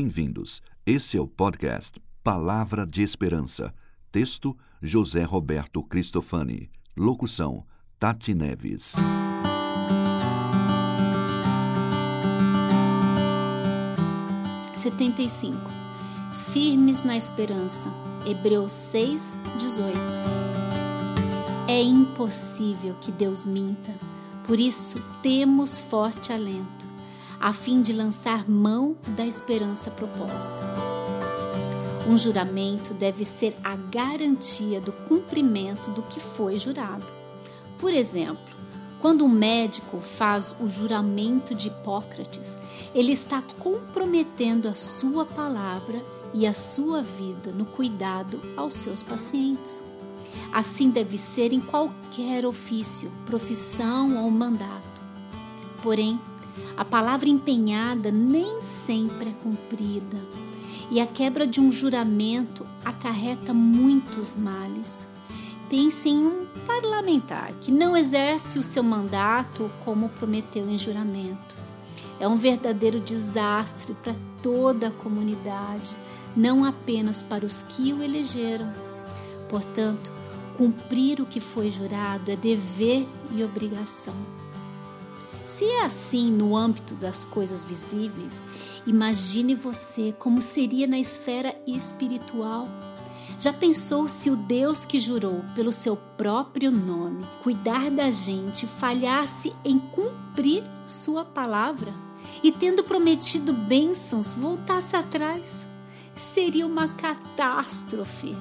Bem-vindos. Esse é o podcast Palavra de Esperança. Texto: José Roberto Cristofani. Locução: Tati Neves. Setenta e cinco. Firmes na esperança. Hebreus 6, 18. É impossível que Deus minta, por isso temos forte alento a fim de lançar mão da esperança proposta. Um juramento deve ser a garantia do cumprimento do que foi jurado. Por exemplo, quando um médico faz o juramento de Hipócrates, ele está comprometendo a sua palavra e a sua vida no cuidado aos seus pacientes. Assim deve ser em qualquer ofício, profissão ou mandato. Porém, a palavra empenhada nem sempre é cumprida, e a quebra de um juramento acarreta muitos males. Pense em um parlamentar que não exerce o seu mandato como prometeu em juramento. É um verdadeiro desastre para toda a comunidade, não apenas para os que o elegeram. Portanto, cumprir o que foi jurado é dever e obrigação. Se é assim no âmbito das coisas visíveis, imagine você como seria na esfera espiritual. Já pensou se o Deus que jurou pelo seu próprio nome cuidar da gente falhasse em cumprir sua palavra e, tendo prometido bênçãos, voltasse atrás? Seria uma catástrofe.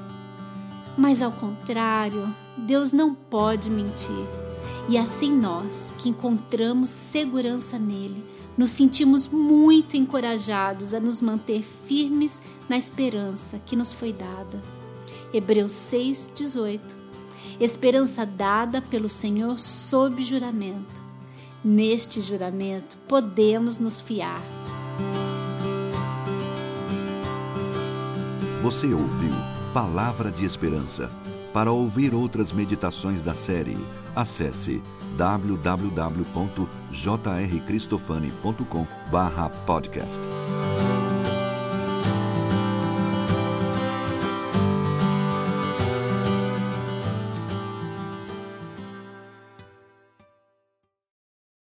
Mas ao contrário, Deus não pode mentir. E assim nós, que encontramos segurança nele, nos sentimos muito encorajados a nos manter firmes na esperança que nos foi dada. Hebreus 6:18. Esperança dada pelo Senhor sob juramento. Neste juramento podemos nos fiar. Você ouviu Palavra de Esperança. Para ouvir outras meditações da série, acesse www.jrcristofani.com/podcast.